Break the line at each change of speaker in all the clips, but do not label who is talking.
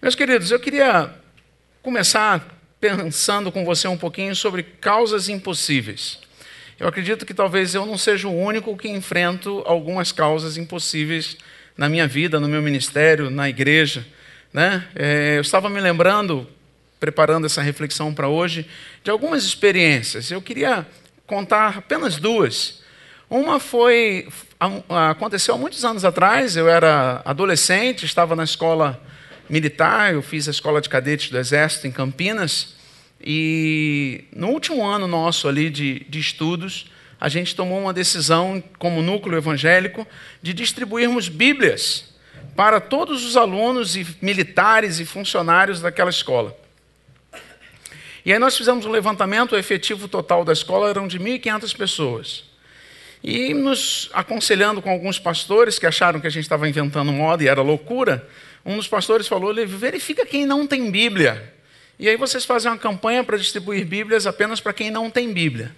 Meus queridos, eu queria começar pensando com você um pouquinho sobre causas impossíveis. Eu acredito que talvez eu não seja o único que enfrento algumas causas impossíveis na minha vida, no meu ministério, na igreja. Né? É, eu estava me lembrando, preparando essa reflexão para hoje, de algumas experiências. Eu queria contar apenas duas. Uma foi aconteceu há muitos anos atrás. Eu era adolescente, estava na escola militar. Eu fiz a escola de cadetes do Exército em Campinas. E no último ano nosso ali de, de estudos, a gente tomou uma decisão, como núcleo evangélico, de distribuirmos Bíblias para todos os alunos e militares e funcionários daquela escola. E aí nós fizemos um levantamento, o efetivo total da escola eram de 1.500 pessoas. E nos aconselhando com alguns pastores que acharam que a gente estava inventando moda e era loucura, um dos pastores falou: verifica quem não tem Bíblia. E aí vocês fazem uma campanha para distribuir Bíblias apenas para quem não tem Bíblia.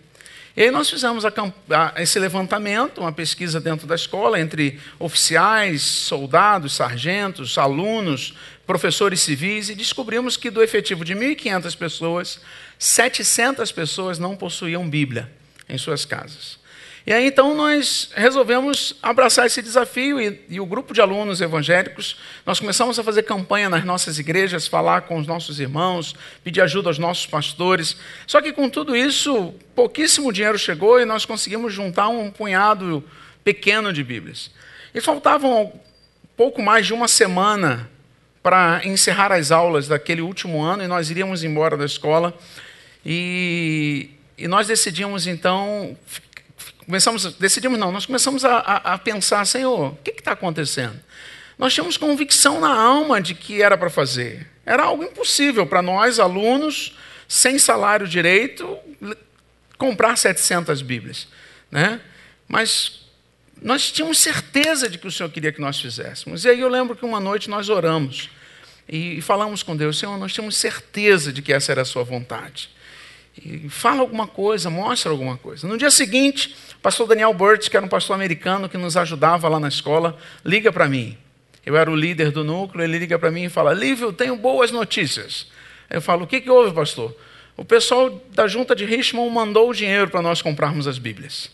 E aí nós fizemos a, a, esse levantamento, uma pesquisa dentro da escola, entre oficiais, soldados, sargentos, alunos, professores civis, e descobrimos que do efetivo de 1.500 pessoas, 700 pessoas não possuíam Bíblia em suas casas. E aí então nós resolvemos abraçar esse desafio e, e, o grupo de alunos evangélicos, nós começamos a fazer campanha nas nossas igrejas, falar com os nossos irmãos, pedir ajuda aos nossos pastores. Só que com tudo isso, pouquíssimo dinheiro chegou e nós conseguimos juntar um punhado pequeno de Bíblias. E faltavam pouco mais de uma semana para encerrar as aulas daquele último ano e nós iríamos embora da escola. E, e nós decidimos então começamos, decidimos não, nós começamos a, a, a pensar, Senhor, o que está acontecendo? Nós tínhamos convicção na alma de que era para fazer. Era algo impossível para nós, alunos, sem salário direito, comprar 700 Bíblias. Né? Mas nós tínhamos certeza de que o Senhor queria que nós fizéssemos. E aí eu lembro que uma noite nós oramos e falamos com Deus: Senhor, nós tínhamos certeza de que essa era a Sua vontade. Fala alguma coisa, mostra alguma coisa. No dia seguinte, o pastor Daniel Burt, que era um pastor americano que nos ajudava lá na escola, liga para mim. Eu era o líder do núcleo, ele liga para mim e fala: Lívio, tenho boas notícias. Eu falo: O que, que houve, pastor? O pessoal da junta de Richmond mandou o dinheiro para nós comprarmos as Bíblias.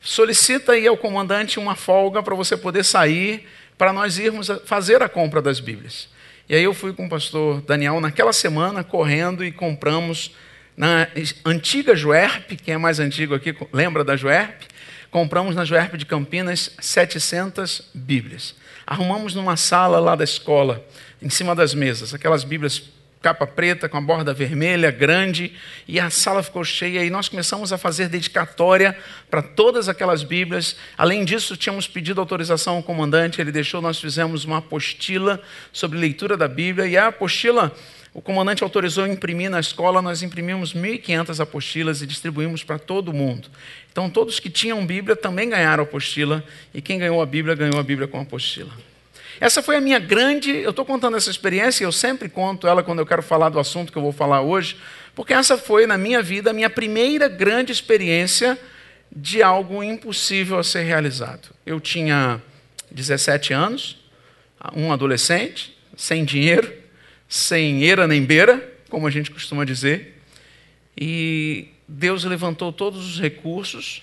Solicita aí ao comandante uma folga para você poder sair, para nós irmos fazer a compra das Bíblias. E aí eu fui com o pastor Daniel naquela semana, correndo e compramos na antiga Juerp, quem é mais antigo aqui lembra da Juerp? Compramos na Juerp de Campinas 700 Bíblias. Arrumamos numa sala lá da escola, em cima das mesas, aquelas Bíblias capa preta com a borda vermelha, grande, e a sala ficou cheia e nós começamos a fazer dedicatória para todas aquelas Bíblias. Além disso, tínhamos pedido autorização ao comandante, ele deixou, nós fizemos uma apostila sobre leitura da Bíblia, e a apostila o comandante autorizou imprimir na escola, nós imprimimos 1.500 apostilas e distribuímos para todo mundo. Então, todos que tinham Bíblia também ganharam apostila, e quem ganhou a Bíblia, ganhou a Bíblia com a apostila. Essa foi a minha grande. Eu estou contando essa experiência, e eu sempre conto ela quando eu quero falar do assunto que eu vou falar hoje, porque essa foi, na minha vida, a minha primeira grande experiência de algo impossível a ser realizado. Eu tinha 17 anos, um adolescente, sem dinheiro, sem eira nem beira, como a gente costuma dizer. E Deus levantou todos os recursos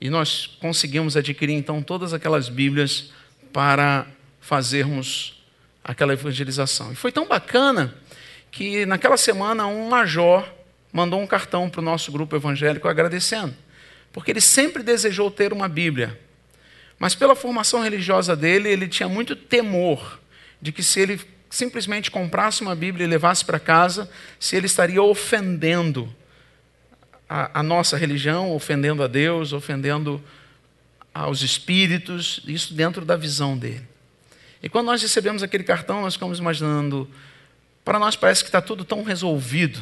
e nós conseguimos adquirir então todas aquelas Bíblias para fazermos aquela evangelização. E foi tão bacana que naquela semana um major mandou um cartão para o nosso grupo evangélico agradecendo, porque ele sempre desejou ter uma Bíblia. Mas pela formação religiosa dele, ele tinha muito temor de que se ele simplesmente comprasse uma Bíblia e levasse para casa, se ele estaria ofendendo a, a, nossa religião, ofendendo a Deus, ofendendo aos espíritos, isso dentro da visão dele. E quando nós recebemos aquele cartão, nós ficamos imaginando, para nós parece que está tudo tão resolvido,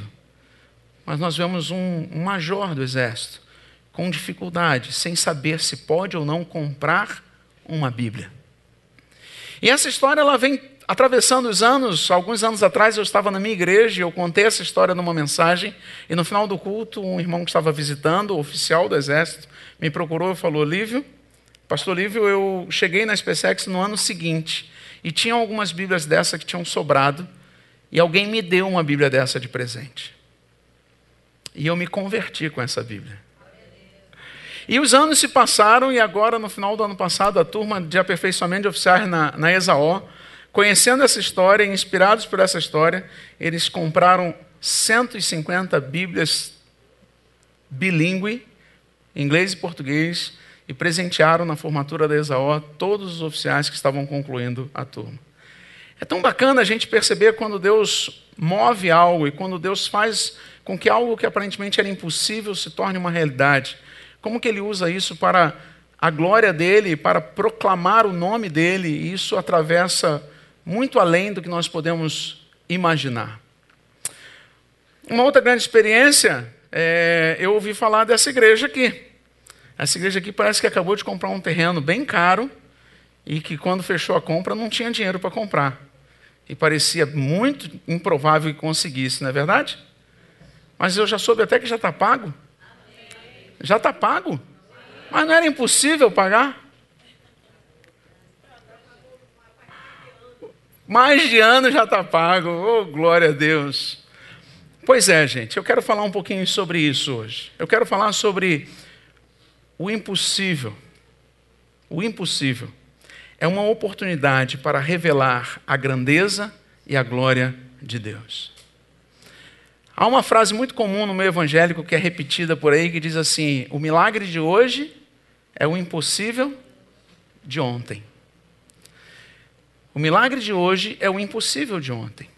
mas nós vemos um, um major do exército com dificuldade, sem saber se pode ou não comprar uma Bíblia. E essa história ela vem atravessando os anos, alguns anos atrás eu estava na minha igreja, eu contei essa história numa mensagem, e no final do culto, um irmão que estava visitando, oficial do exército, me procurou e falou: Lívio, pastor Lívio, eu cheguei na SpaceX no ano seguinte, e tinham algumas Bíblias dessa que tinham sobrado, e alguém me deu uma Bíblia dessa de presente. E eu me converti com essa Bíblia. E os anos se passaram, e agora, no final do ano passado, a turma de aperfeiçoamento de oficiais na, na Exaó, conhecendo essa história, inspirados por essa história, eles compraram 150 Bíblias bilíngue, inglês e português, e presentearam na formatura da Exaó todos os oficiais que estavam concluindo a turma. É tão bacana a gente perceber quando Deus move algo e quando Deus faz com que algo que aparentemente era impossível se torne uma realidade. Como que ele usa isso para a glória dele, para proclamar o nome dele, e isso atravessa muito além do que nós podemos imaginar. Uma outra grande experiência, é, eu ouvi falar dessa igreja aqui. Essa igreja aqui parece que acabou de comprar um terreno bem caro e que quando fechou a compra não tinha dinheiro para comprar. E parecia muito improvável que conseguisse, não é verdade? Mas eu já soube até que já está pago. Já está pago. Mas não era impossível pagar? Mais de ano já está pago. Oh, glória a Deus. Pois é, gente, eu quero falar um pouquinho sobre isso hoje. Eu quero falar sobre o impossível. O impossível é uma oportunidade para revelar a grandeza e a glória de Deus. Há uma frase muito comum no meio evangélico que é repetida por aí que diz assim: o milagre de hoje é o impossível de ontem. O milagre de hoje é o impossível de ontem.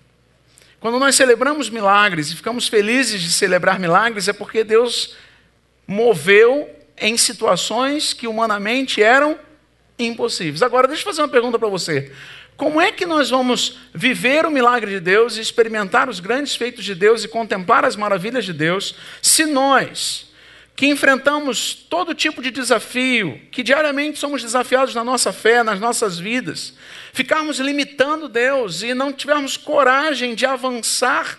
Quando nós celebramos milagres e ficamos felizes de celebrar milagres, é porque Deus moveu em situações que humanamente eram impossíveis. Agora, deixa eu fazer uma pergunta para você. Como é que nós vamos viver o milagre de Deus e experimentar os grandes feitos de Deus e contemplar as maravilhas de Deus, se nós, que enfrentamos todo tipo de desafio, que diariamente somos desafiados na nossa fé, nas nossas vidas, ficarmos limitando Deus e não tivermos coragem de avançar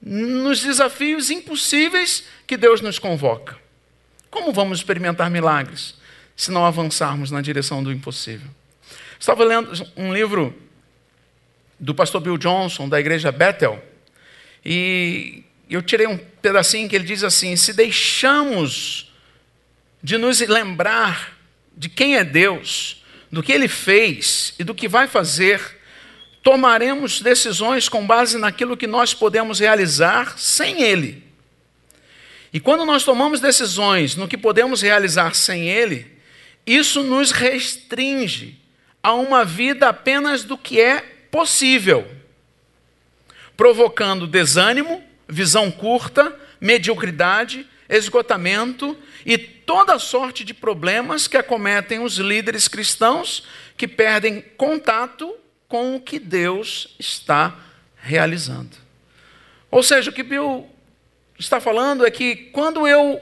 nos desafios impossíveis que Deus nos convoca? Como vamos experimentar milagres se não avançarmos na direção do impossível? Estava lendo um livro do pastor Bill Johnson, da igreja Bethel, e eu tirei um pedacinho que ele diz assim: se deixamos de nos lembrar de quem é Deus, do que ele fez e do que vai fazer, tomaremos decisões com base naquilo que nós podemos realizar sem ele. E quando nós tomamos decisões no que podemos realizar sem ele, isso nos restringe a uma vida apenas do que é possível, provocando desânimo, visão curta, mediocridade, esgotamento e toda sorte de problemas que acometem os líderes cristãos que perdem contato com o que Deus está realizando. Ou seja, o que Bill está falando é que quando eu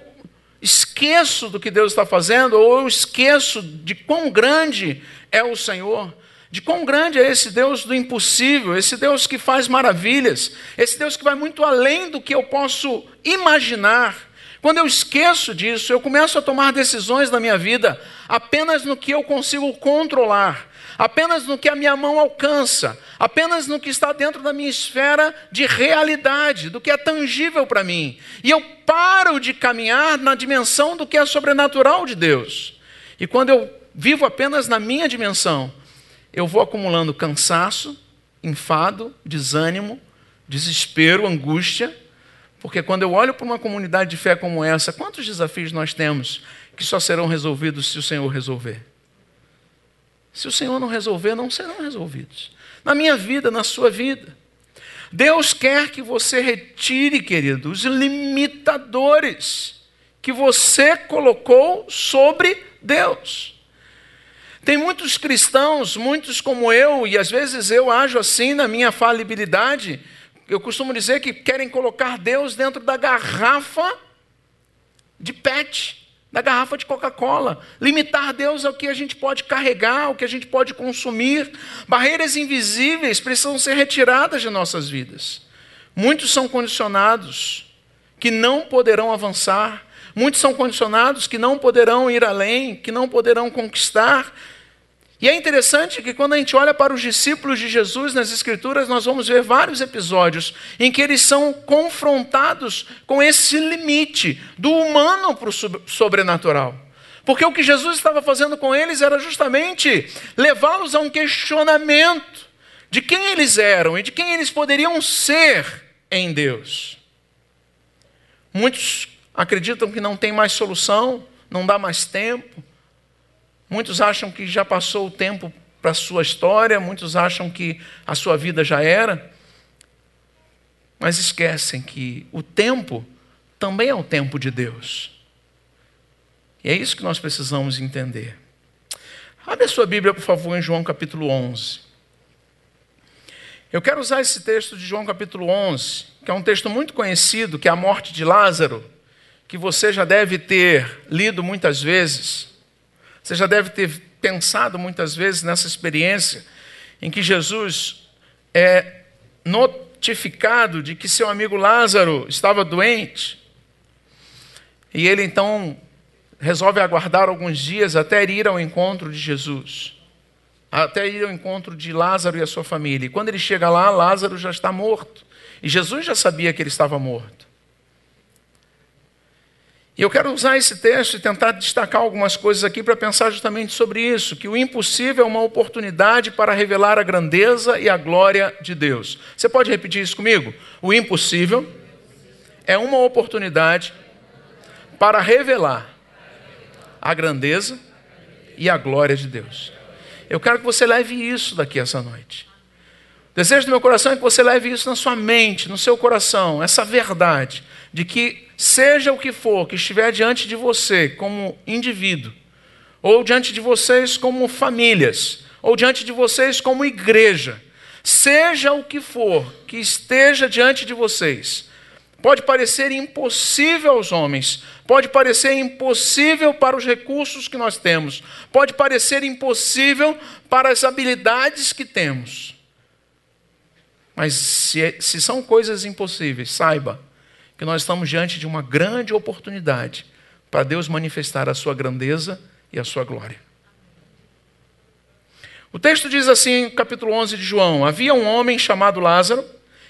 esqueço do que Deus está fazendo, ou eu esqueço de quão grande é o Senhor, de quão grande é esse Deus do impossível, esse Deus que faz maravilhas, esse Deus que vai muito além do que eu posso imaginar. Quando eu esqueço disso, eu começo a tomar decisões na minha vida apenas no que eu consigo controlar, apenas no que a minha mão alcança, apenas no que está dentro da minha esfera de realidade, do que é tangível para mim. E eu paro de caminhar na dimensão do que é sobrenatural de Deus. E quando eu vivo apenas na minha dimensão, eu vou acumulando cansaço, enfado, desânimo, desespero, angústia, porque quando eu olho para uma comunidade de fé como essa, quantos desafios nós temos que só serão resolvidos se o Senhor resolver? Se o Senhor não resolver, não serão resolvidos. Na minha vida, na sua vida. Deus quer que você retire, querido, os limitadores que você colocou sobre Deus. Tem muitos cristãos, muitos como eu, e às vezes eu ajo assim na minha falibilidade. Eu costumo dizer que querem colocar Deus dentro da garrafa de PET da garrafa de Coca-Cola. Limitar Deus ao que a gente pode carregar, ao que a gente pode consumir. Barreiras invisíveis precisam ser retiradas de nossas vidas. Muitos são condicionados que não poderão avançar. Muitos são condicionados que não poderão ir além, que não poderão conquistar. E é interessante que quando a gente olha para os discípulos de Jesus nas Escrituras, nós vamos ver vários episódios em que eles são confrontados com esse limite do humano para o sobrenatural. Porque o que Jesus estava fazendo com eles era justamente levá-los a um questionamento de quem eles eram e de quem eles poderiam ser em Deus. Muitos acreditam que não tem mais solução, não dá mais tempo. Muitos acham que já passou o tempo para a sua história, muitos acham que a sua vida já era. Mas esquecem que o tempo também é o tempo de Deus. E é isso que nós precisamos entender. Abre a sua Bíblia, por favor, em João capítulo 11. Eu quero usar esse texto de João capítulo 11, que é um texto muito conhecido, que é a morte de Lázaro, que você já deve ter lido muitas vezes. Você já deve ter pensado muitas vezes nessa experiência em que Jesus é notificado de que seu amigo Lázaro estava doente. E ele então resolve aguardar alguns dias até ir ao encontro de Jesus, até ir ao encontro de Lázaro e a sua família. E quando ele chega lá, Lázaro já está morto. E Jesus já sabia que ele estava morto. E eu quero usar esse texto e tentar destacar algumas coisas aqui para pensar justamente sobre isso: que o impossível é uma oportunidade para revelar a grandeza e a glória de Deus. Você pode repetir isso comigo? O impossível é uma oportunidade para revelar a grandeza e a glória de Deus. Eu quero que você leve isso daqui essa noite. O desejo do meu coração é que você leve isso na sua mente, no seu coração, essa verdade de que, seja o que for que estiver diante de você como indivíduo, ou diante de vocês como famílias, ou diante de vocês como igreja, seja o que for que esteja diante de vocês, Pode parecer impossível aos homens, pode parecer impossível para os recursos que nós temos, pode parecer impossível para as habilidades que temos. Mas se, se são coisas impossíveis, saiba que nós estamos diante de uma grande oportunidade para Deus manifestar a sua grandeza e a sua glória. O texto diz assim, capítulo 11 de João: Havia um homem chamado Lázaro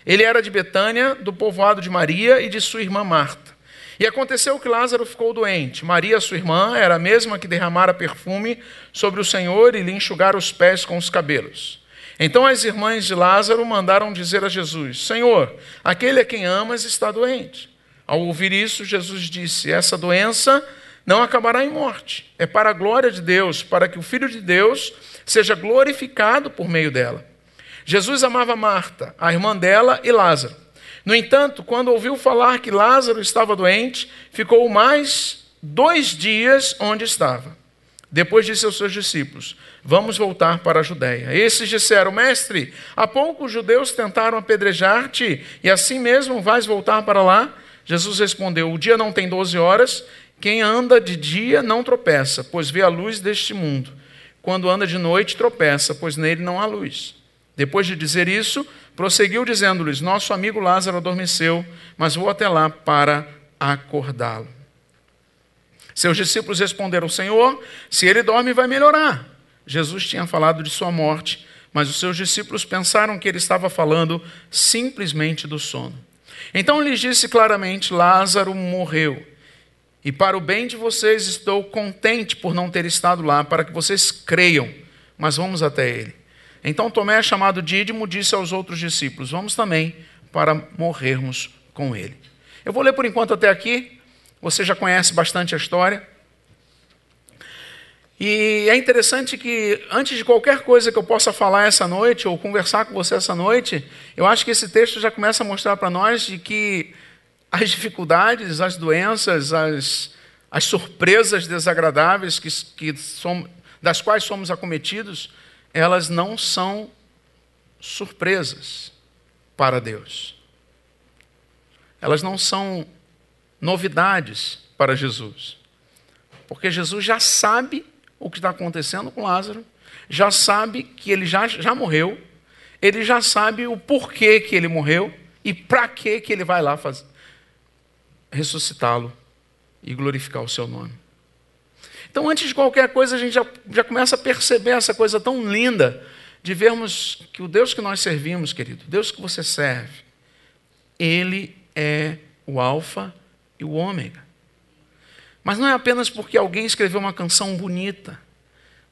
ele era de Betânia, do povoado de Maria e de sua irmã Marta. E aconteceu que Lázaro ficou doente. Maria, sua irmã, era a mesma que derramara perfume sobre o Senhor e lhe enxugara os pés com os cabelos. Então as irmãs de Lázaro mandaram dizer a Jesus: Senhor, aquele a quem amas está doente. Ao ouvir isso, Jesus disse: Essa doença não acabará em morte. É para a glória de Deus, para que o Filho de Deus seja glorificado por meio dela. Jesus amava Marta, a irmã dela, e Lázaro. No entanto, quando ouviu falar que Lázaro estava doente, ficou mais dois dias onde estava. Depois disse aos seus discípulos: Vamos voltar para a Judéia. Esses disseram: Mestre, há pouco os judeus tentaram apedrejar-te, e assim mesmo vais voltar para lá? Jesus respondeu: O dia não tem doze horas. Quem anda de dia não tropeça, pois vê a luz deste mundo. Quando anda de noite, tropeça, pois nele não há luz. Depois de dizer isso, prosseguiu dizendo-lhes: Nosso amigo Lázaro adormeceu, mas vou até lá para acordá-lo. Seus discípulos responderam: Senhor, se ele dorme, vai melhorar. Jesus tinha falado de sua morte, mas os seus discípulos pensaram que ele estava falando simplesmente do sono. Então lhes disse claramente: Lázaro morreu. E para o bem de vocês estou contente por não ter estado lá, para que vocês creiam. Mas vamos até ele. Então Tomé, chamado Dídimo, disse aos outros discípulos: Vamos também para morrermos com ele. Eu vou ler por enquanto até aqui. Você já conhece bastante a história. E é interessante que, antes de qualquer coisa que eu possa falar essa noite, ou conversar com você essa noite, eu acho que esse texto já começa a mostrar para nós de que as dificuldades, as doenças, as, as surpresas desagradáveis que, que das quais somos acometidos, elas não são surpresas para Deus. Elas não são novidades para Jesus. Porque Jesus já sabe o que está acontecendo com Lázaro, já sabe que ele já, já morreu, ele já sabe o porquê que ele morreu e para que ele vai lá fazer, ressuscitá-lo e glorificar o seu nome. Então, antes de qualquer coisa, a gente já, já começa a perceber essa coisa tão linda de vermos que o Deus que nós servimos, querido, Deus que você serve, Ele é o Alfa e o Ômega. Mas não é apenas porque alguém escreveu uma canção bonita,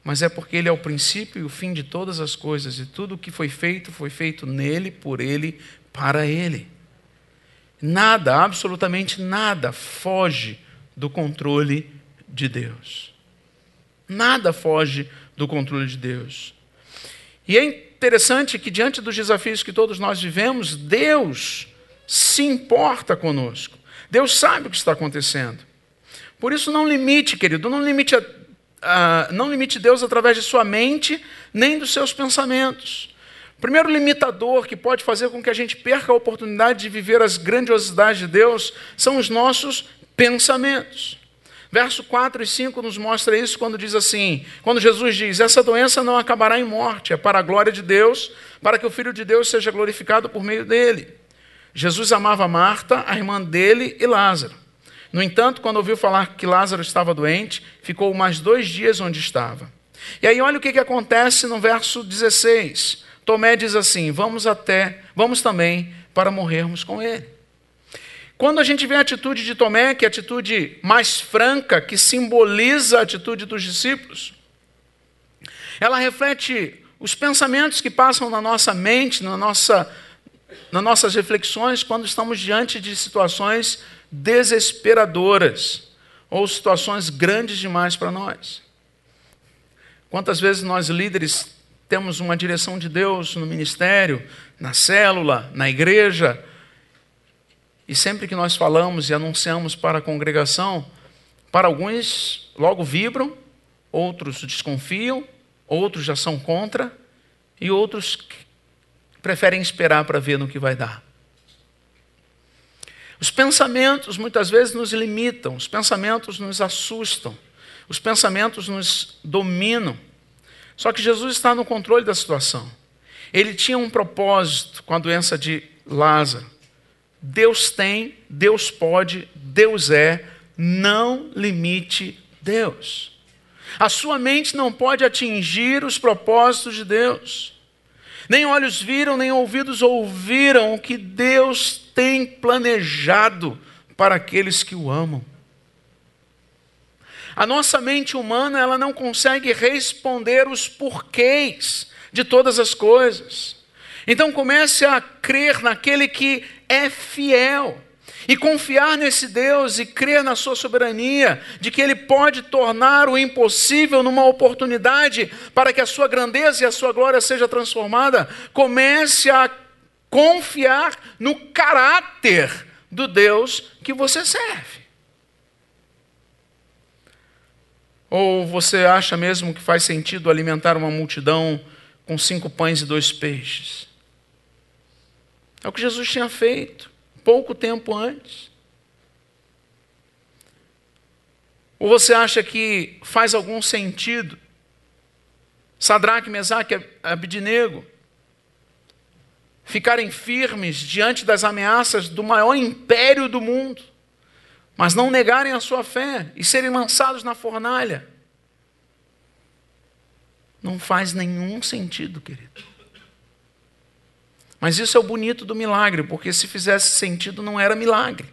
mas é porque Ele é o princípio e o fim de todas as coisas, e tudo o que foi feito, foi feito nele, por Ele, para Ele. Nada, absolutamente nada, foge do controle de Deus. Nada foge do controle de Deus. E é interessante que, diante dos desafios que todos nós vivemos, Deus se importa conosco. Deus sabe o que está acontecendo. Por isso, não limite, querido, não limite, a, a, não limite Deus através de sua mente, nem dos seus pensamentos. O primeiro limitador que pode fazer com que a gente perca a oportunidade de viver as grandiosidades de Deus são os nossos pensamentos. Verso 4 e 5 nos mostra isso quando diz assim: quando Jesus diz: Essa doença não acabará em morte, é para a glória de Deus, para que o Filho de Deus seja glorificado por meio dele. Jesus amava Marta, a irmã dele e Lázaro. No entanto, quando ouviu falar que Lázaro estava doente, ficou mais dois dias onde estava. E aí, olha o que, que acontece no verso 16. Tomé diz assim: Vamos até, vamos também para morrermos com ele. Quando a gente vê a atitude de Tomé, que é a atitude mais franca, que simboliza a atitude dos discípulos, ela reflete os pensamentos que passam na nossa mente, na nossa, nas nossas reflexões, quando estamos diante de situações desesperadoras ou situações grandes demais para nós. Quantas vezes nós líderes temos uma direção de Deus no ministério, na célula, na igreja, e sempre que nós falamos e anunciamos para a congregação, para alguns logo vibram, outros desconfiam, outros já são contra, e outros preferem esperar para ver no que vai dar. Os pensamentos muitas vezes nos limitam, os pensamentos nos assustam, os pensamentos nos dominam. Só que Jesus está no controle da situação. Ele tinha um propósito com a doença de Lázaro. Deus tem, Deus pode, Deus é, não limite Deus. A sua mente não pode atingir os propósitos de Deus. Nem olhos viram, nem ouvidos ouviram o que Deus tem planejado para aqueles que o amam. A nossa mente humana, ela não consegue responder os porquês de todas as coisas. Então comece a crer naquele que é fiel. E confiar nesse Deus e crer na sua soberania, de que Ele pode tornar o impossível numa oportunidade para que a sua grandeza e a sua glória seja transformada, comece a confiar no caráter do Deus que você serve. Ou você acha mesmo que faz sentido alimentar uma multidão com cinco pães e dois peixes? É o que Jesus tinha feito pouco tempo antes. Ou você acha que faz algum sentido Sadraque, Mesaque Abidnego ficarem firmes diante das ameaças do maior império do mundo, mas não negarem a sua fé e serem lançados na fornalha? Não faz nenhum sentido, querido. Mas isso é o bonito do milagre, porque se fizesse sentido não era milagre.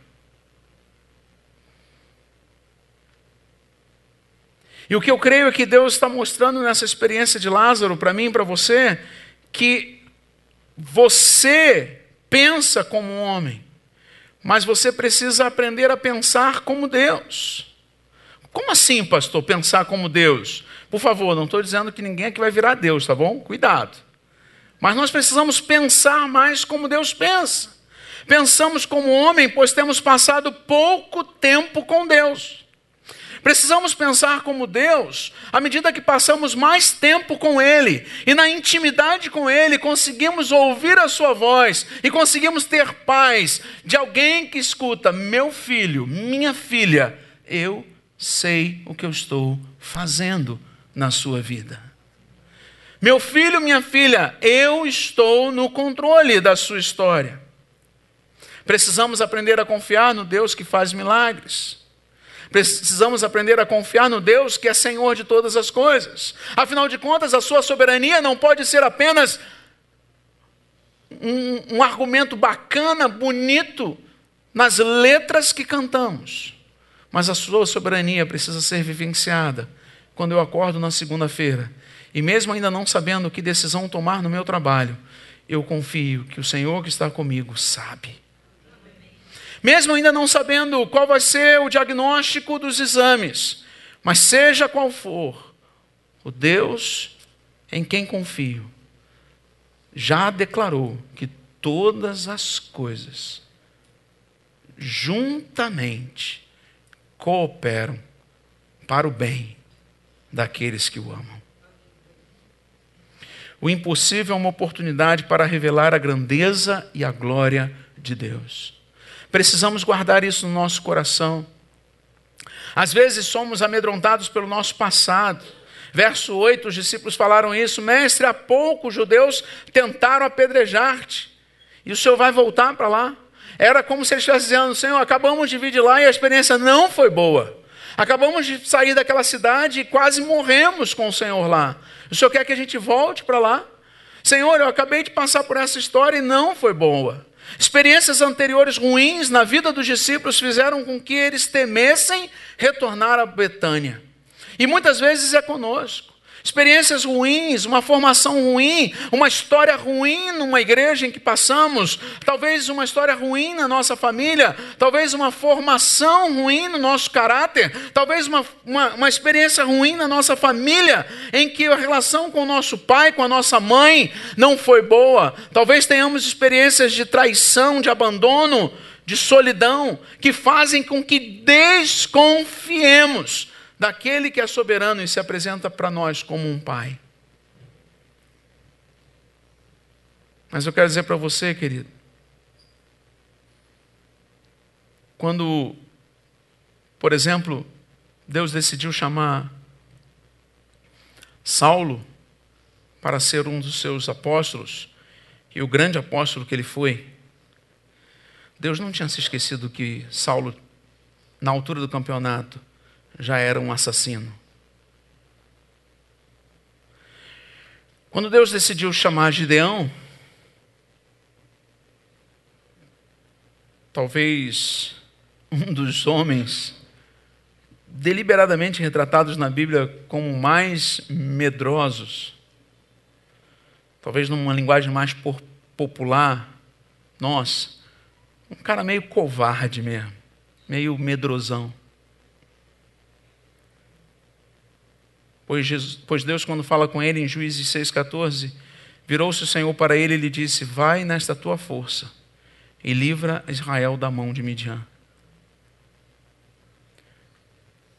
E o que eu creio é que Deus está mostrando nessa experiência de Lázaro, para mim e para você, que você pensa como homem, mas você precisa aprender a pensar como Deus. Como assim, pastor, pensar como Deus? Por favor, não estou dizendo que ninguém aqui vai virar Deus, tá bom? Cuidado. Mas nós precisamos pensar mais como Deus pensa. Pensamos como homem, pois temos passado pouco tempo com Deus. Precisamos pensar como Deus à medida que passamos mais tempo com Ele e na intimidade com Ele conseguimos ouvir a Sua voz e conseguimos ter paz de alguém que escuta: Meu filho, minha filha, eu sei o que eu estou fazendo na sua vida. Meu filho, minha filha, eu estou no controle da sua história. Precisamos aprender a confiar no Deus que faz milagres. Precisamos aprender a confiar no Deus que é Senhor de todas as coisas. Afinal de contas, a sua soberania não pode ser apenas um, um argumento bacana, bonito, nas letras que cantamos. Mas a sua soberania precisa ser vivenciada quando eu acordo na segunda-feira. E mesmo ainda não sabendo que decisão tomar no meu trabalho, eu confio que o Senhor que está comigo sabe. Mesmo ainda não sabendo qual vai ser o diagnóstico dos exames, mas seja qual for, o Deus em quem confio já declarou que todas as coisas juntamente cooperam para o bem daqueles que o amam. O impossível é uma oportunidade para revelar a grandeza e a glória de Deus. Precisamos guardar isso no nosso coração. Às vezes somos amedrontados pelo nosso passado. Verso 8, os discípulos falaram isso: Mestre, há pouco os judeus tentaram apedrejar-te, e o Senhor vai voltar para lá. Era como se ele estivesse dizendo: Senhor, acabamos de vir de lá e a experiência não foi boa. Acabamos de sair daquela cidade e quase morremos com o Senhor lá. O Senhor quer que a gente volte para lá? Senhor, eu acabei de passar por essa história e não foi boa. Experiências anteriores ruins na vida dos discípulos fizeram com que eles temessem retornar a Betânia. E muitas vezes é conosco experiências ruins, uma formação ruim, uma história ruim numa igreja em que passamos, talvez uma história ruim na nossa família, talvez uma formação ruim no nosso caráter, talvez uma, uma, uma experiência ruim na nossa família, em que a relação com o nosso pai, com a nossa mãe, não foi boa, talvez tenhamos experiências de traição, de abandono, de solidão, que fazem com que desconfiemos daquele que é soberano e se apresenta para nós como um pai. Mas eu quero dizer para você, querido, quando, por exemplo, Deus decidiu chamar Saulo para ser um dos seus apóstolos, e o grande apóstolo que ele foi, Deus não tinha se esquecido que Saulo, na altura do campeonato, já era um assassino. Quando Deus decidiu chamar Gideão, talvez um dos homens deliberadamente retratados na Bíblia como mais medrosos, talvez numa linguagem mais popular, nós, um cara meio covarde mesmo, meio medrosão. Pois, Jesus, pois Deus, quando fala com ele em Juízes 6,14, virou-se o Senhor para ele e lhe disse: Vai nesta tua força e livra Israel da mão de Midian.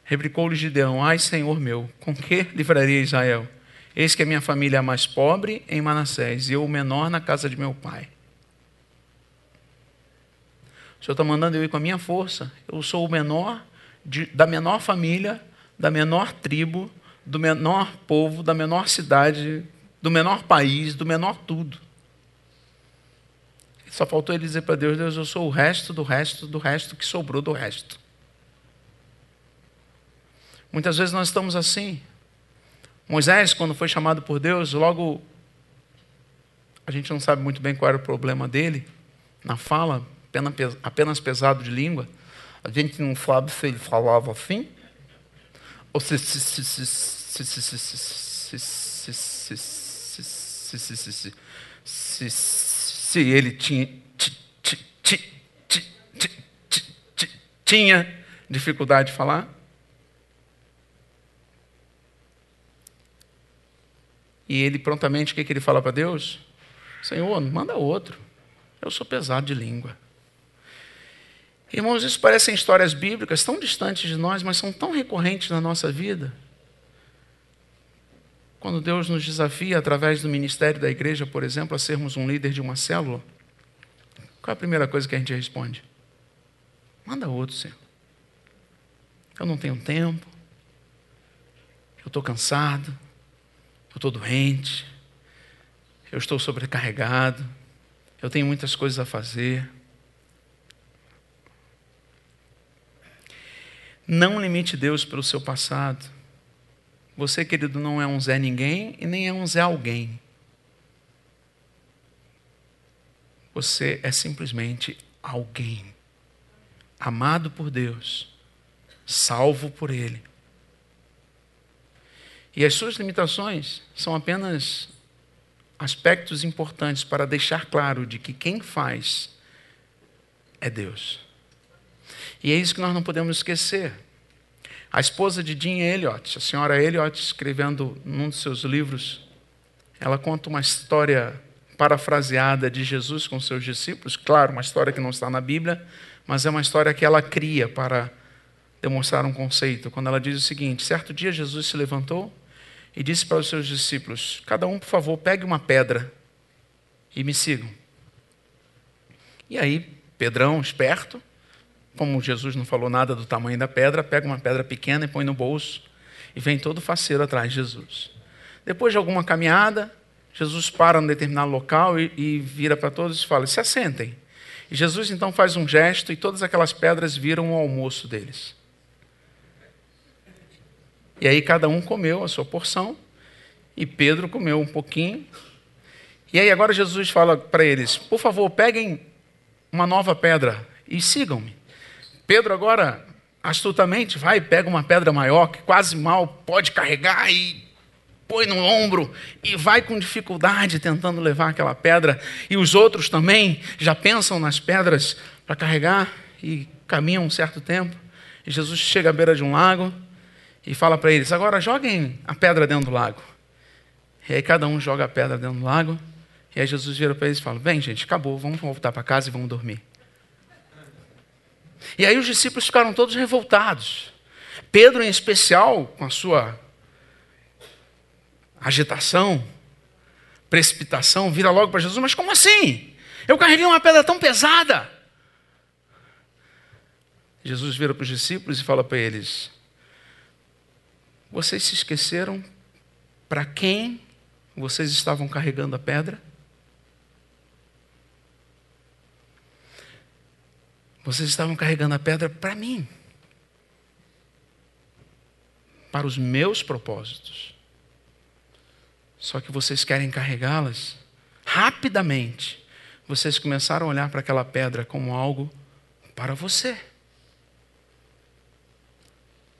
Replicou-lhe Gideão: Ai, Senhor meu, com que livraria Israel? Eis que a minha família é a mais pobre em Manassés e eu o menor na casa de meu pai. O Senhor está mandando eu ir com a minha força. Eu sou o menor de, da menor família, da menor tribo, do menor povo, da menor cidade, do menor país, do menor tudo. Só faltou ele dizer para Deus: Deus, eu sou o resto do resto do resto que sobrou do resto. Muitas vezes nós estamos assim. Moisés, quando foi chamado por Deus, logo a gente não sabe muito bem qual era o problema dele na fala, apenas pesado de língua. A gente não sabe se ele falava assim se, ele tinha, tinha dificuldade de falar. E ele prontamente, o que, que ele fala para Deus? Senhor, manda outro. Eu sou pesado de língua. Irmãos, isso parecem histórias bíblicas tão distantes de nós, mas são tão recorrentes na nossa vida. Quando Deus nos desafia, através do ministério da igreja, por exemplo, a sermos um líder de uma célula, qual é a primeira coisa que a gente responde? Manda outro, Senhor. Eu não tenho tempo, eu estou cansado, eu estou doente, eu estou sobrecarregado, eu tenho muitas coisas a fazer. Não limite Deus pelo seu passado. Você, querido, não é um Zé Ninguém e nem é um Zé Alguém. Você é simplesmente alguém, amado por Deus, salvo por Ele. E as suas limitações são apenas aspectos importantes para deixar claro de que quem faz é Deus. E é isso que nós não podemos esquecer. A esposa de Jean Elliott, a senhora Elliott, escrevendo num dos seus livros, ela conta uma história parafraseada de Jesus com seus discípulos. Claro, uma história que não está na Bíblia, mas é uma história que ela cria para demonstrar um conceito. Quando ela diz o seguinte: certo dia Jesus se levantou e disse para os seus discípulos: Cada um, por favor, pegue uma pedra e me sigam. E aí, Pedrão, esperto, como Jesus não falou nada do tamanho da pedra, pega uma pedra pequena e põe no bolso e vem todo faceiro atrás de Jesus. Depois de alguma caminhada, Jesus para num determinado local e, e vira para todos e fala: se assentem. E Jesus então faz um gesto e todas aquelas pedras viram o almoço deles. E aí cada um comeu a sua porção e Pedro comeu um pouquinho. E aí agora Jesus fala para eles: por favor, peguem uma nova pedra e sigam-me. Pedro agora astutamente vai, pega uma pedra maior que quase mal pode carregar e põe no ombro e vai com dificuldade tentando levar aquela pedra. E os outros também já pensam nas pedras para carregar e caminham um certo tempo. E Jesus chega à beira de um lago e fala para eles: agora joguem a pedra dentro do lago. E aí cada um joga a pedra dentro do lago. E aí Jesus vira para eles e fala: Vem, gente, acabou, vamos voltar para casa e vamos dormir. E aí os discípulos ficaram todos revoltados. Pedro, em especial, com a sua agitação, precipitação, vira logo para Jesus: Mas como assim? Eu carreguei uma pedra tão pesada. Jesus vira para os discípulos e fala para eles: Vocês se esqueceram para quem vocês estavam carregando a pedra? Vocês estavam carregando a pedra para mim, para os meus propósitos. Só que vocês querem carregá-las rapidamente. Vocês começaram a olhar para aquela pedra como algo para você.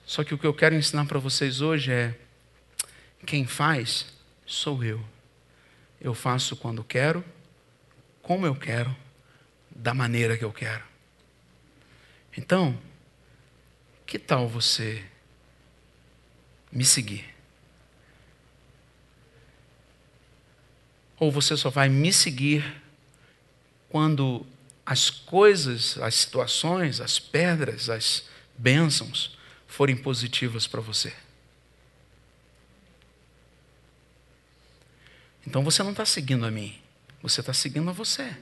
Só que o que eu quero ensinar para vocês hoje é: quem faz sou eu. Eu faço quando quero, como eu quero, da maneira que eu quero. Então, que tal você me seguir? Ou você só vai me seguir quando as coisas, as situações, as pedras, as bênçãos forem positivas para você? Então você não está seguindo a mim, você está seguindo a você.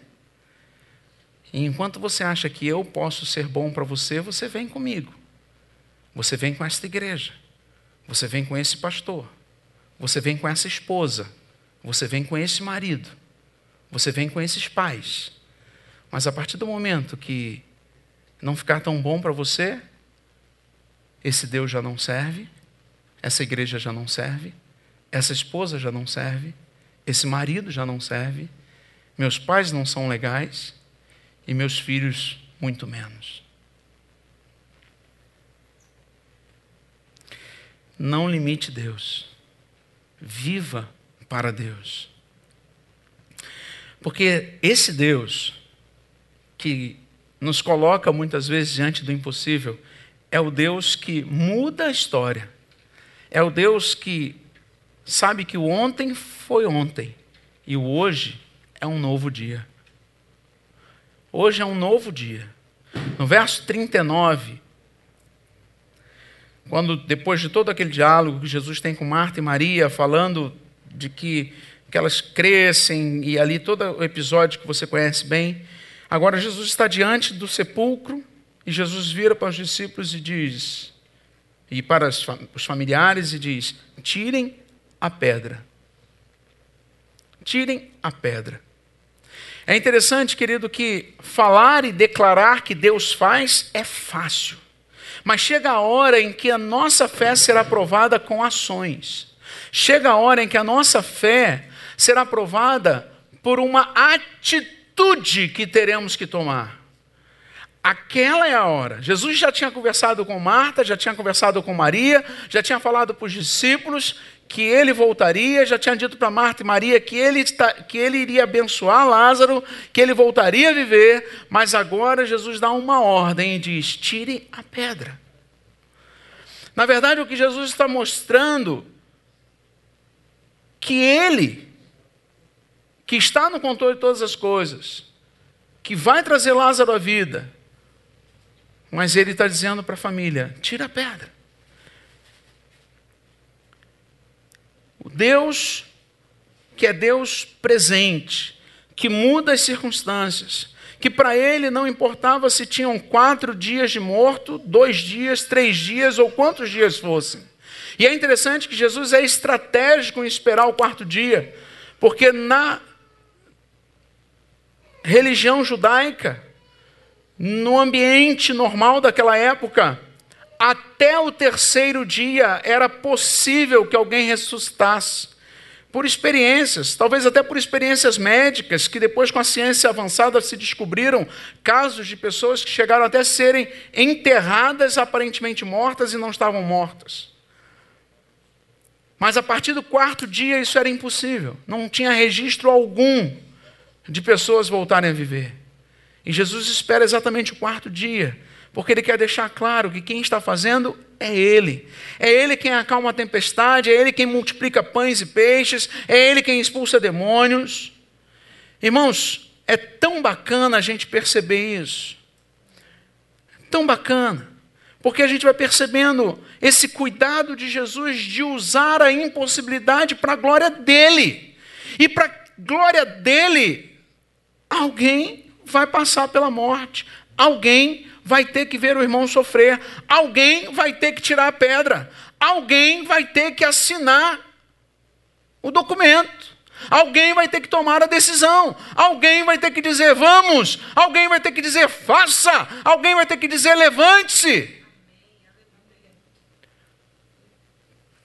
E enquanto você acha que eu posso ser bom para você, você vem comigo. Você vem com esta igreja. Você vem com esse pastor. Você vem com essa esposa. Você vem com esse marido. Você vem com esses pais. Mas a partir do momento que não ficar tão bom para você, esse Deus já não serve, essa igreja já não serve, essa esposa já não serve, esse marido já não serve, meus pais não são legais, e meus filhos muito menos. Não limite Deus. Viva para Deus. Porque esse Deus, que nos coloca muitas vezes diante do impossível, é o Deus que muda a história. É o Deus que sabe que o ontem foi ontem e o hoje é um novo dia. Hoje é um novo dia. No verso 39, quando depois de todo aquele diálogo que Jesus tem com Marta e Maria, falando de que, que elas crescem, e ali todo o episódio que você conhece bem, agora Jesus está diante do sepulcro e Jesus vira para os discípulos e diz, e para os familiares e diz: tirem a pedra. Tirem a pedra. É interessante, querido, que falar e declarar que Deus faz é fácil. Mas chega a hora em que a nossa fé será provada com ações. Chega a hora em que a nossa fé será provada por uma atitude que teremos que tomar. Aquela é a hora. Jesus já tinha conversado com Marta, já tinha conversado com Maria, já tinha falado para os discípulos que ele voltaria, já tinha dito para Marta e Maria que ele, está, que ele iria abençoar Lázaro, que ele voltaria a viver, mas agora Jesus dá uma ordem e diz: tire a pedra. Na verdade, o que Jesus está mostrando que ele, que está no controle de todas as coisas, que vai trazer Lázaro à vida, mas ele está dizendo para a família: tira a pedra. O Deus que é Deus presente, que muda as circunstâncias, que para ele não importava se tinham quatro dias de morto, dois dias, três dias ou quantos dias fossem. E é interessante que Jesus é estratégico em esperar o quarto dia, porque na religião judaica, no ambiente normal daquela época, até o terceiro dia era possível que alguém ressuscitasse. Por experiências, talvez até por experiências médicas, que depois, com a ciência avançada, se descobriram casos de pessoas que chegaram até serem enterradas aparentemente mortas e não estavam mortas. Mas a partir do quarto dia isso era impossível, não tinha registro algum de pessoas voltarem a viver. E Jesus espera exatamente o quarto dia porque ele quer deixar claro que quem está fazendo é ele. É ele quem acalma a tempestade, é ele quem multiplica pães e peixes, é ele quem expulsa demônios. Irmãos, é tão bacana a gente perceber isso. Tão bacana. Porque a gente vai percebendo esse cuidado de Jesus de usar a impossibilidade para a glória dele. E para a glória dele, alguém vai passar pela morte, alguém vai ter que ver o irmão sofrer, alguém vai ter que tirar a pedra, alguém vai ter que assinar o documento. Alguém vai ter que tomar a decisão, alguém vai ter que dizer vamos, alguém vai ter que dizer faça, alguém vai ter que dizer levante-se.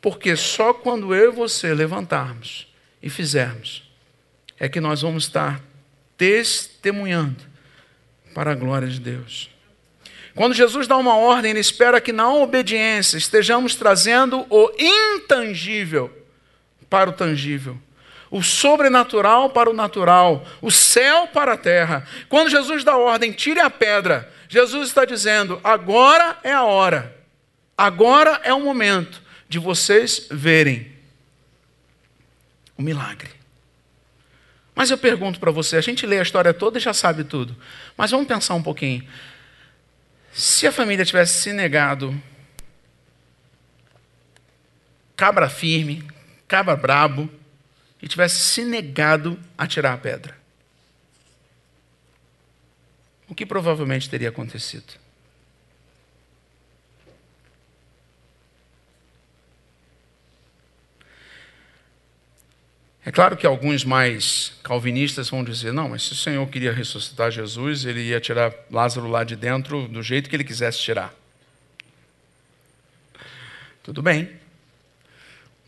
Porque só quando eu e você levantarmos e fizermos, é que nós vamos estar testemunhando para a glória de Deus. Quando Jesus dá uma ordem, ele espera que na obediência estejamos trazendo o intangível para o tangível, o sobrenatural para o natural, o céu para a terra. Quando Jesus dá ordem, tire a pedra, Jesus está dizendo: agora é a hora, agora é o momento de vocês verem o milagre. Mas eu pergunto para você: a gente lê a história toda e já sabe tudo, mas vamos pensar um pouquinho. Se a família tivesse se negado, cabra firme, cabra brabo, e tivesse se negado a tirar a pedra, o que provavelmente teria acontecido? É claro que alguns mais calvinistas vão dizer: não, mas se o Senhor queria ressuscitar Jesus, ele ia tirar Lázaro lá de dentro do jeito que ele quisesse tirar. Tudo bem.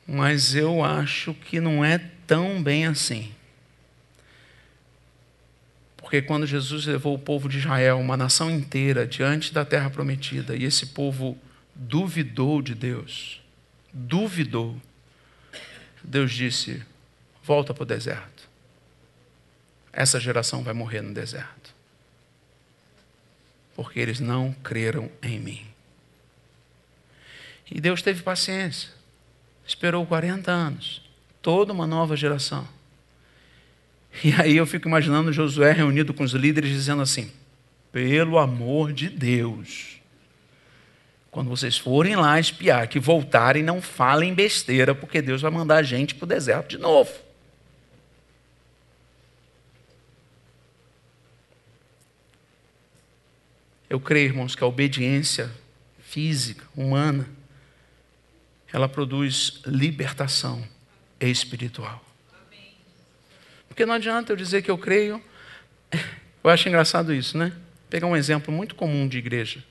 Mas eu acho que não é tão bem assim. Porque quando Jesus levou o povo de Israel, uma nação inteira, diante da terra prometida, e esse povo duvidou de Deus, duvidou, Deus disse: volta para o deserto. Essa geração vai morrer no deserto. Porque eles não creram em mim. E Deus teve paciência. Esperou 40 anos. Toda uma nova geração. E aí eu fico imaginando Josué reunido com os líderes dizendo assim: pelo amor de Deus, quando vocês forem lá espiar, que voltarem, não falem besteira, porque Deus vai mandar a gente para o deserto de novo. Eu creio, irmãos, que a obediência física, humana, ela produz libertação espiritual. Porque não adianta eu dizer que eu creio. Eu acho engraçado isso, né? Pegar um exemplo muito comum de igreja.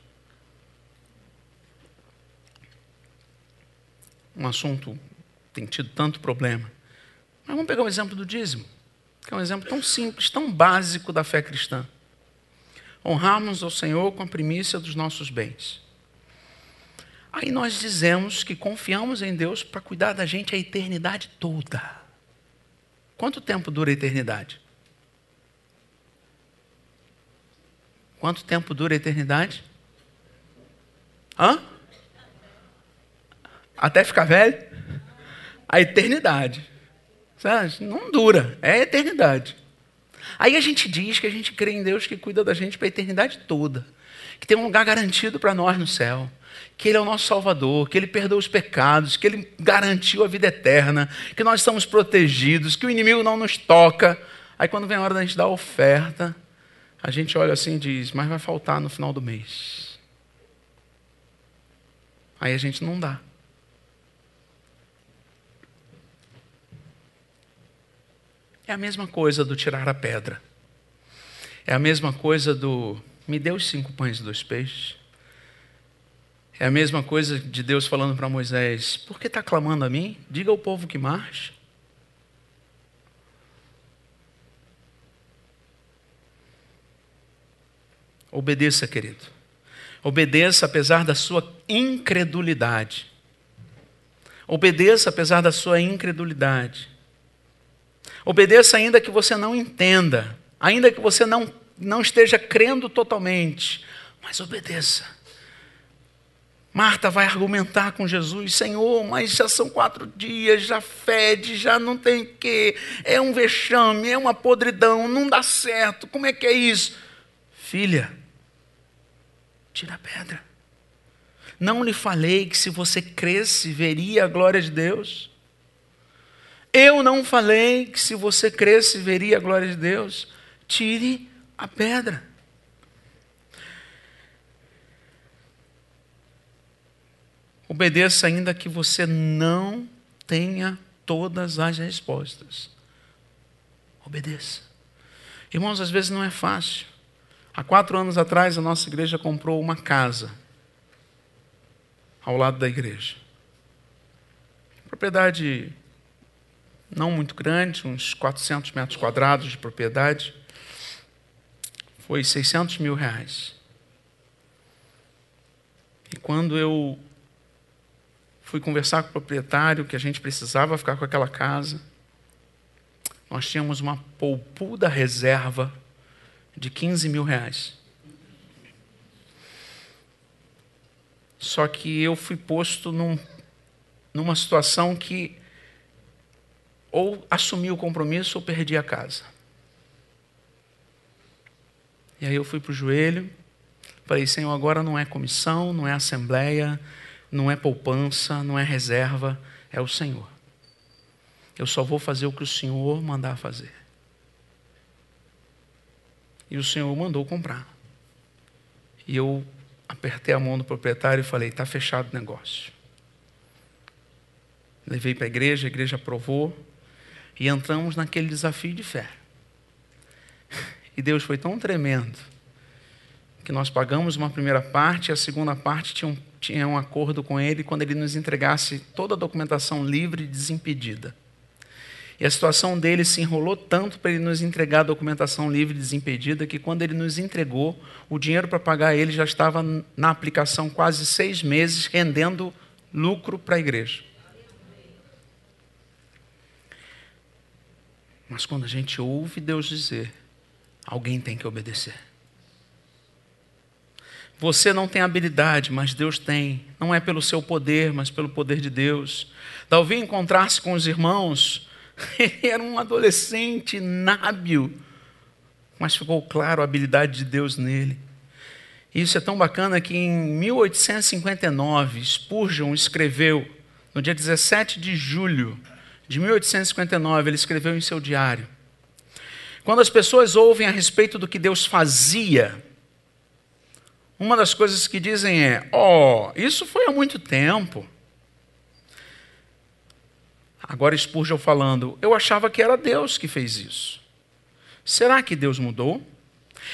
um assunto tem tido tanto problema. Mas vamos pegar o exemplo do dízimo, que é um exemplo tão simples, tão básico da fé cristã. Honrarmos ao Senhor com a primícia dos nossos bens. Aí nós dizemos que confiamos em Deus para cuidar da gente a eternidade toda. Quanto tempo dura a eternidade? Quanto tempo dura a eternidade? Hã? Até ficar velho? A eternidade. Não dura, é a eternidade. Aí a gente diz que a gente crê em Deus que cuida da gente para a eternidade toda, que tem um lugar garantido para nós no céu, que Ele é o nosso Salvador, que Ele perdoa os pecados, que Ele garantiu a vida eterna, que nós estamos protegidos, que o inimigo não nos toca. Aí quando vem a hora da gente dar a oferta, a gente olha assim e diz: Mas vai faltar no final do mês. Aí a gente não dá. É a mesma coisa do tirar a pedra. É a mesma coisa do me dê os cinco pães e dois peixes. É a mesma coisa de Deus falando para Moisés: Por que está clamando a mim? Diga ao povo que marche. Obedeça, querido. Obedeça apesar da sua incredulidade. Obedeça apesar da sua incredulidade. Obedeça ainda que você não entenda, ainda que você não, não esteja crendo totalmente, mas obedeça. Marta vai argumentar com Jesus: Senhor, mas já são quatro dias, já fede, já não tem que, é um vexame, é uma podridão, não dá certo, como é que é isso? Filha, tira a pedra. Não lhe falei que se você cresce, veria a glória de Deus? Eu não falei que se você cresce, veria a glória de Deus? Tire a pedra. Obedeça ainda que você não tenha todas as respostas. Obedeça. Irmãos, às vezes não é fácil. Há quatro anos atrás, a nossa igreja comprou uma casa ao lado da igreja. Propriedade não muito grande, uns 400 metros quadrados de propriedade. Foi 600 mil reais. E quando eu fui conversar com o proprietário que a gente precisava ficar com aquela casa, nós tínhamos uma poupuda reserva de 15 mil reais. Só que eu fui posto num, numa situação que ou assumi o compromisso ou perdi a casa. E aí eu fui para o joelho, falei, Senhor, agora não é comissão, não é assembleia, não é poupança, não é reserva, é o Senhor. Eu só vou fazer o que o Senhor mandar fazer. E o Senhor mandou comprar. E eu apertei a mão do proprietário e falei: está fechado o negócio. Levei para a igreja, a igreja aprovou e entramos naquele desafio de fé. E Deus foi tão tremendo que nós pagamos uma primeira parte e a segunda parte tinha um, tinha um acordo com Ele quando Ele nos entregasse toda a documentação livre e desimpedida. E a situação dele se enrolou tanto para ele nos entregar a documentação livre e desimpedida que quando ele nos entregou, o dinheiro para pagar ele já estava na aplicação quase seis meses, rendendo lucro para a igreja. Mas quando a gente ouve Deus dizer, alguém tem que obedecer. Você não tem habilidade, mas Deus tem. Não é pelo seu poder, mas pelo poder de Deus. Davi encontrar-se com os irmãos ele era um adolescente nábil, mas ficou claro a habilidade de Deus nele. Isso é tão bacana que em 1859, Spurgeon escreveu, no dia 17 de julho de 1859, ele escreveu em seu diário: Quando as pessoas ouvem a respeito do que Deus fazia, uma das coisas que dizem é: Oh, isso foi há muito tempo. Agora Spurgeon falando, eu achava que era Deus que fez isso. Será que Deus mudou?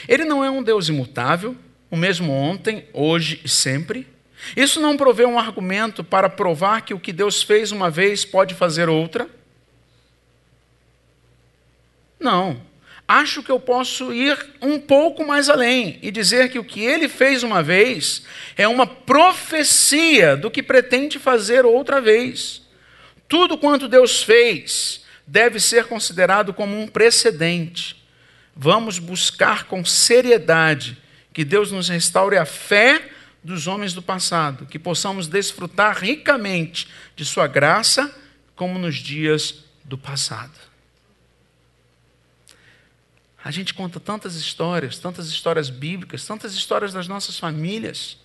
Ele não é um Deus imutável, o mesmo ontem, hoje e sempre. Isso não provê um argumento para provar que o que Deus fez uma vez pode fazer outra? Não. Acho que eu posso ir um pouco mais além e dizer que o que ele fez uma vez é uma profecia do que pretende fazer outra vez. Tudo quanto Deus fez deve ser considerado como um precedente. Vamos buscar com seriedade que Deus nos restaure a fé dos homens do passado, que possamos desfrutar ricamente de Sua graça, como nos dias do passado. A gente conta tantas histórias, tantas histórias bíblicas, tantas histórias das nossas famílias,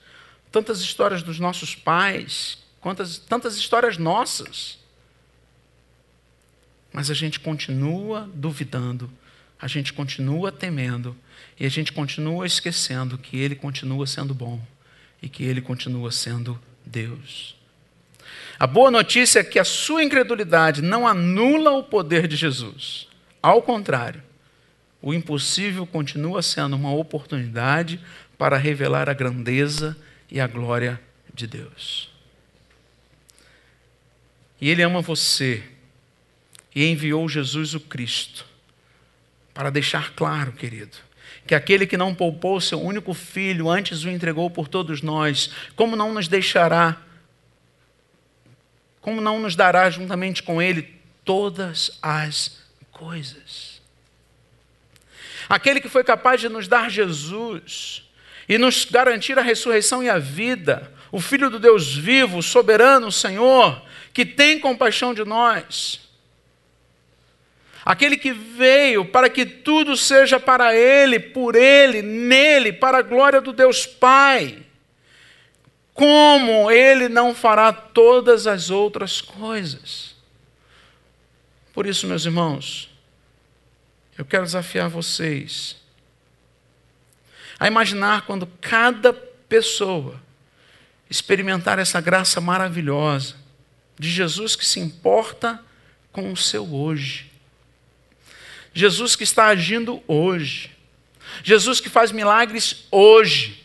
tantas histórias dos nossos pais, quantas, tantas histórias nossas. Mas a gente continua duvidando, a gente continua temendo e a gente continua esquecendo que Ele continua sendo bom e que Ele continua sendo Deus. A boa notícia é que a sua incredulidade não anula o poder de Jesus. Ao contrário, o impossível continua sendo uma oportunidade para revelar a grandeza e a glória de Deus. E Ele ama você e enviou Jesus o Cristo para deixar claro, querido, que aquele que não poupou seu único filho, antes o entregou por todos nós, como não nos deixará, como não nos dará juntamente com ele todas as coisas? Aquele que foi capaz de nos dar Jesus e nos garantir a ressurreição e a vida, o Filho do Deus vivo, soberano, Senhor, que tem compaixão de nós Aquele que veio para que tudo seja para Ele, por Ele, nele, para a glória do Deus Pai. Como Ele não fará todas as outras coisas? Por isso, meus irmãos, eu quero desafiar vocês a imaginar quando cada pessoa experimentar essa graça maravilhosa de Jesus que se importa com o seu hoje Jesus que está agindo hoje. Jesus que faz milagres hoje.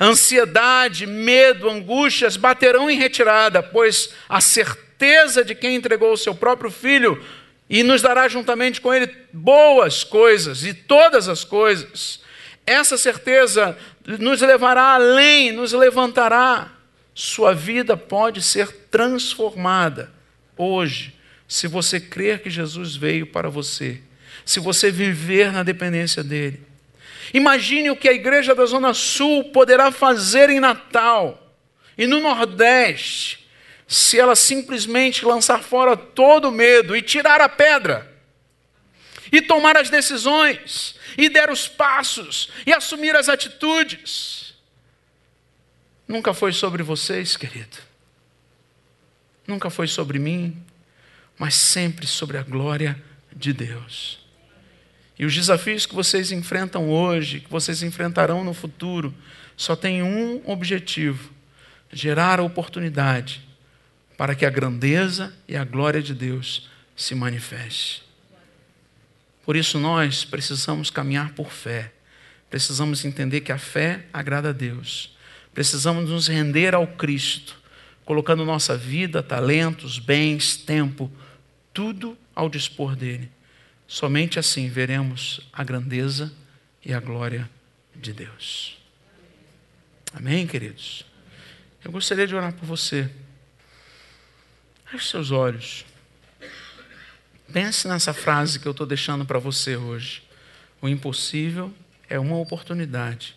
Ansiedade, medo, angústias baterão em retirada, pois a certeza de quem entregou o seu próprio filho e nos dará juntamente com ele boas coisas e todas as coisas. Essa certeza nos levará além, nos levantará. Sua vida pode ser transformada hoje, se você crer que Jesus veio para você se você viver na dependência dele. Imagine o que a igreja da Zona Sul poderá fazer em Natal e no Nordeste, se ela simplesmente lançar fora todo o medo e tirar a pedra, e tomar as decisões, e der os passos, e assumir as atitudes. Nunca foi sobre vocês, querido. Nunca foi sobre mim, mas sempre sobre a glória de Deus. E os desafios que vocês enfrentam hoje, que vocês enfrentarão no futuro, só têm um objetivo: gerar a oportunidade para que a grandeza e a glória de Deus se manifeste. Por isso nós precisamos caminhar por fé. Precisamos entender que a fé agrada a Deus. Precisamos nos render ao Cristo, colocando nossa vida, talentos, bens, tempo, tudo ao dispor dele Somente assim veremos a grandeza e a glória de Deus. Amém, queridos? Eu gostaria de orar por você. Feche seus olhos. Pense nessa frase que eu estou deixando para você hoje. O impossível é uma oportunidade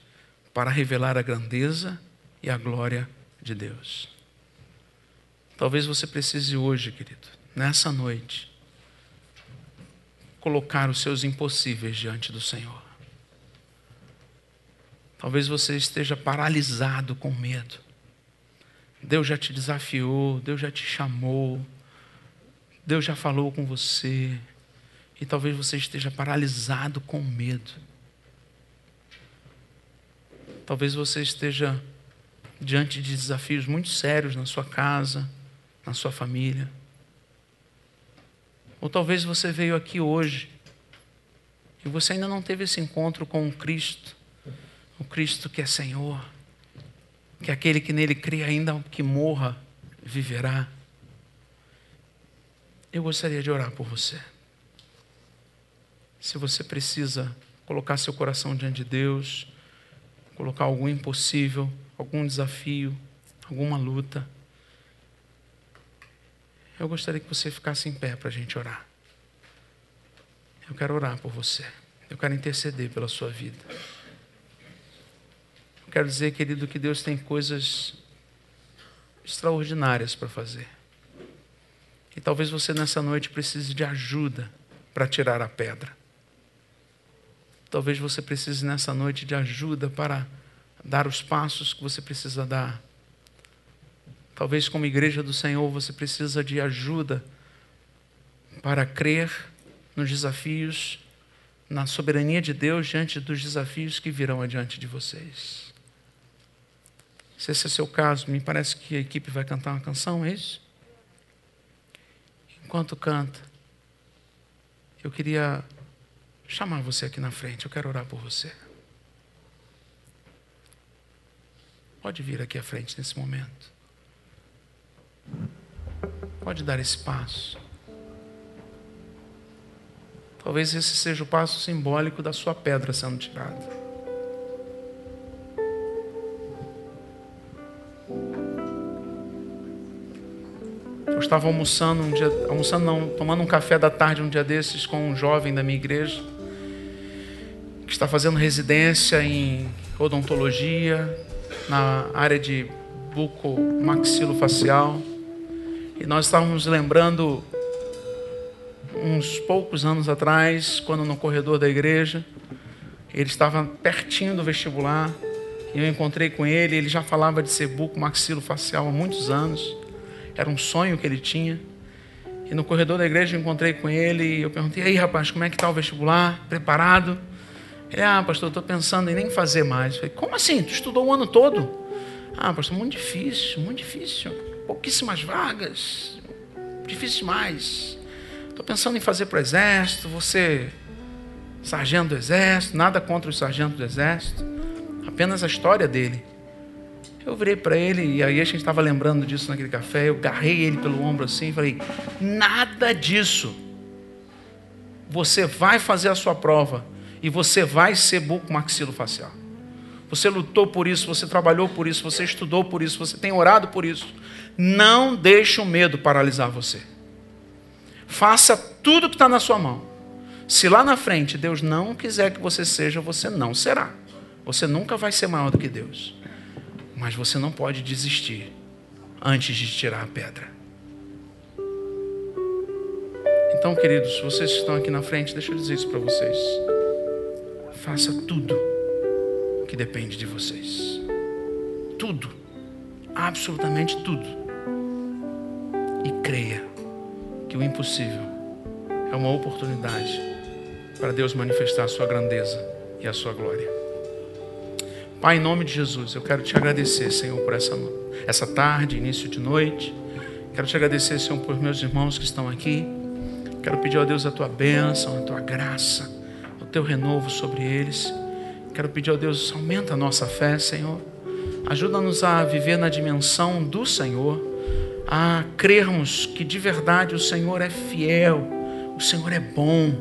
para revelar a grandeza e a glória de Deus. Talvez você precise hoje, querido, nessa noite, colocar os seus impossíveis diante do Senhor. Talvez você esteja paralisado com medo. Deus já te desafiou, Deus já te chamou, Deus já falou com você, e talvez você esteja paralisado com medo. Talvez você esteja diante de desafios muito sérios na sua casa, na sua família. Ou talvez você veio aqui hoje e você ainda não teve esse encontro com o Cristo, o Cristo que é Senhor. que aquele que nele crê, ainda que morra, viverá. Eu gostaria de orar por você. Se você precisa colocar seu coração diante de Deus, colocar algum impossível, algum desafio, alguma luta, eu gostaria que você ficasse em pé para a gente orar. Eu quero orar por você. Eu quero interceder pela sua vida. Eu quero dizer, querido, que Deus tem coisas extraordinárias para fazer. E talvez você nessa noite precise de ajuda para tirar a pedra. Talvez você precise nessa noite de ajuda para dar os passos que você precisa dar. Talvez como igreja do Senhor você precisa de ajuda para crer nos desafios, na soberania de Deus diante dos desafios que virão adiante de vocês. Se esse é o seu caso, me parece que a equipe vai cantar uma canção, é isso? Enquanto canta, eu queria chamar você aqui na frente, eu quero orar por você. Pode vir aqui à frente nesse momento. Pode dar esse passo. Talvez esse seja o passo simbólico da sua pedra sendo tirada. Eu estava almoçando um dia, almoçando não, tomando um café da tarde um dia desses com um jovem da minha igreja que está fazendo residência em odontologia na área de bucomaxilofacial. E nós estávamos lembrando uns poucos anos atrás, quando no corredor da igreja, ele estava pertinho do vestibular, e eu encontrei com ele, ele já falava de ser bucomaxilofacial há muitos anos. Era um sonho que ele tinha. E no corredor da igreja eu encontrei com ele e eu perguntei: "Aí, rapaz, como é que está o vestibular? Preparado?" Ele: "Ah, pastor, estou pensando em nem fazer mais." Eu falei: "Como assim? Tu estudou o ano todo?" "Ah, pastor, muito difícil, muito difícil. Pouquíssimas vagas. Difícil demais." Estou pensando em fazer para o exército, você sargento do exército, nada contra o sargento do exército, apenas a história dele. Eu virei para ele e aí a gente estava lembrando disso naquele café. Eu garrei ele pelo ombro assim e falei: nada disso. Você vai fazer a sua prova e você vai ser buco maxilofacial. Você lutou por isso, você trabalhou por isso, você estudou por isso, você tem orado por isso. Não deixe o medo paralisar você. Faça tudo que está na sua mão. Se lá na frente Deus não quiser que você seja, você não será. Você nunca vai ser maior do que Deus. Mas você não pode desistir antes de tirar a pedra. Então, queridos, vocês que estão aqui na frente, deixa eu dizer isso para vocês. Faça tudo que depende de vocês. Tudo. Absolutamente tudo. E creia que o impossível é uma oportunidade para Deus manifestar a sua grandeza e a sua glória. Pai, em nome de Jesus, eu quero te agradecer, Senhor, por essa, essa tarde, início de noite. Quero te agradecer, Senhor, por meus irmãos que estão aqui. Quero pedir a Deus a tua bênção, a tua graça, o teu renovo sobre eles. Quero pedir a Deus, aumenta a nossa fé, Senhor. Ajuda-nos a viver na dimensão do Senhor, a crermos que de verdade o Senhor é fiel, o Senhor é bom,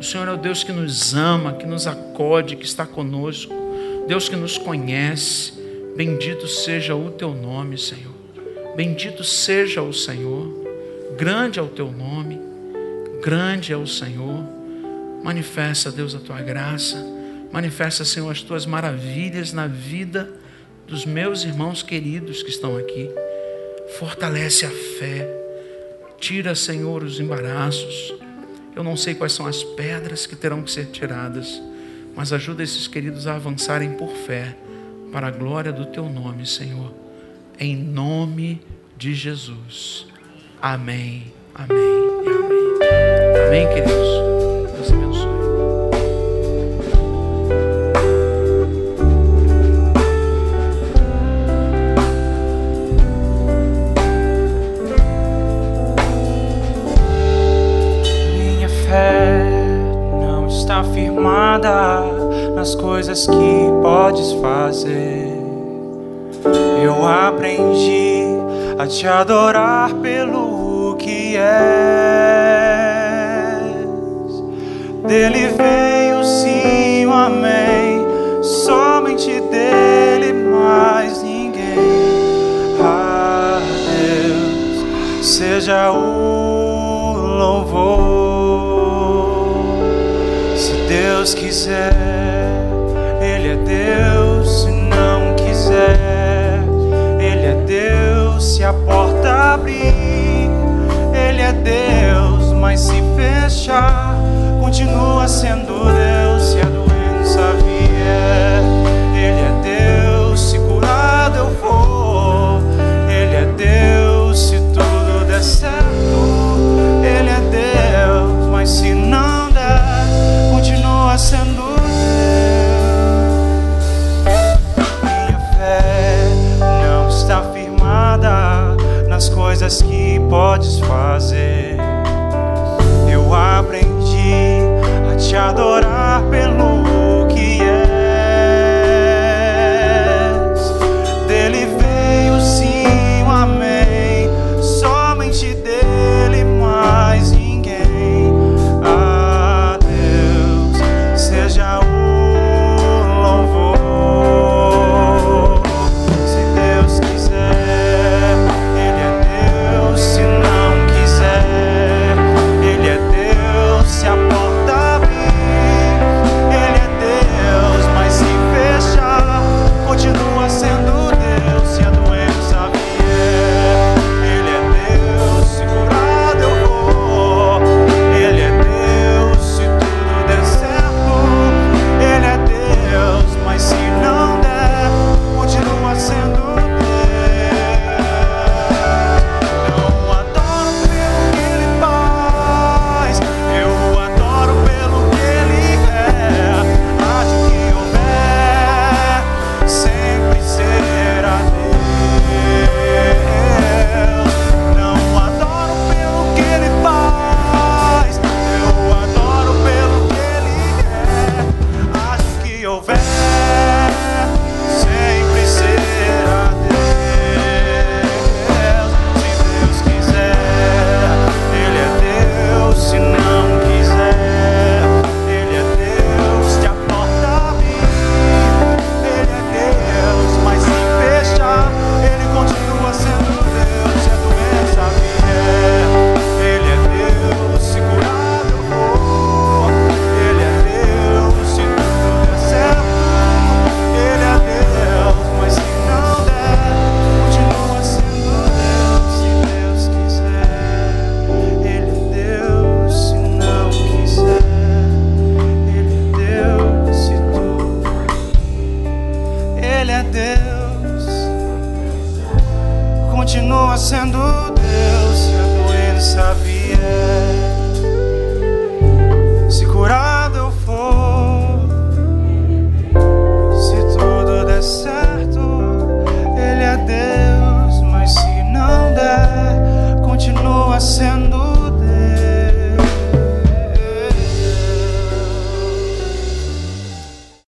o Senhor é o Deus que nos ama, que nos acode, que está conosco. Deus que nos conhece, bendito seja o teu nome, Senhor. Bendito seja o Senhor. Grande é o teu nome, grande é o Senhor. Manifesta, Deus, a tua graça. Manifesta, Senhor, as tuas maravilhas na vida dos meus irmãos queridos que estão aqui. Fortalece a fé. Tira, Senhor, os embaraços. Eu não sei quais são as pedras que terão que ser tiradas mas ajuda esses queridos a avançarem por fé, para a glória do teu nome, Senhor. Em nome de Jesus. Amém, amém amém. Amém, queridos.
te adorar pelo que és. Dele veio sim o amém, somente dele mais ninguém. A Deus seja o louvor, se Deus quiser. abre, Ele é Deus, mas se fechar continua sendo Deus se a doença vier. As coisas que podes fazer. Eu aprendi a te adorar pelo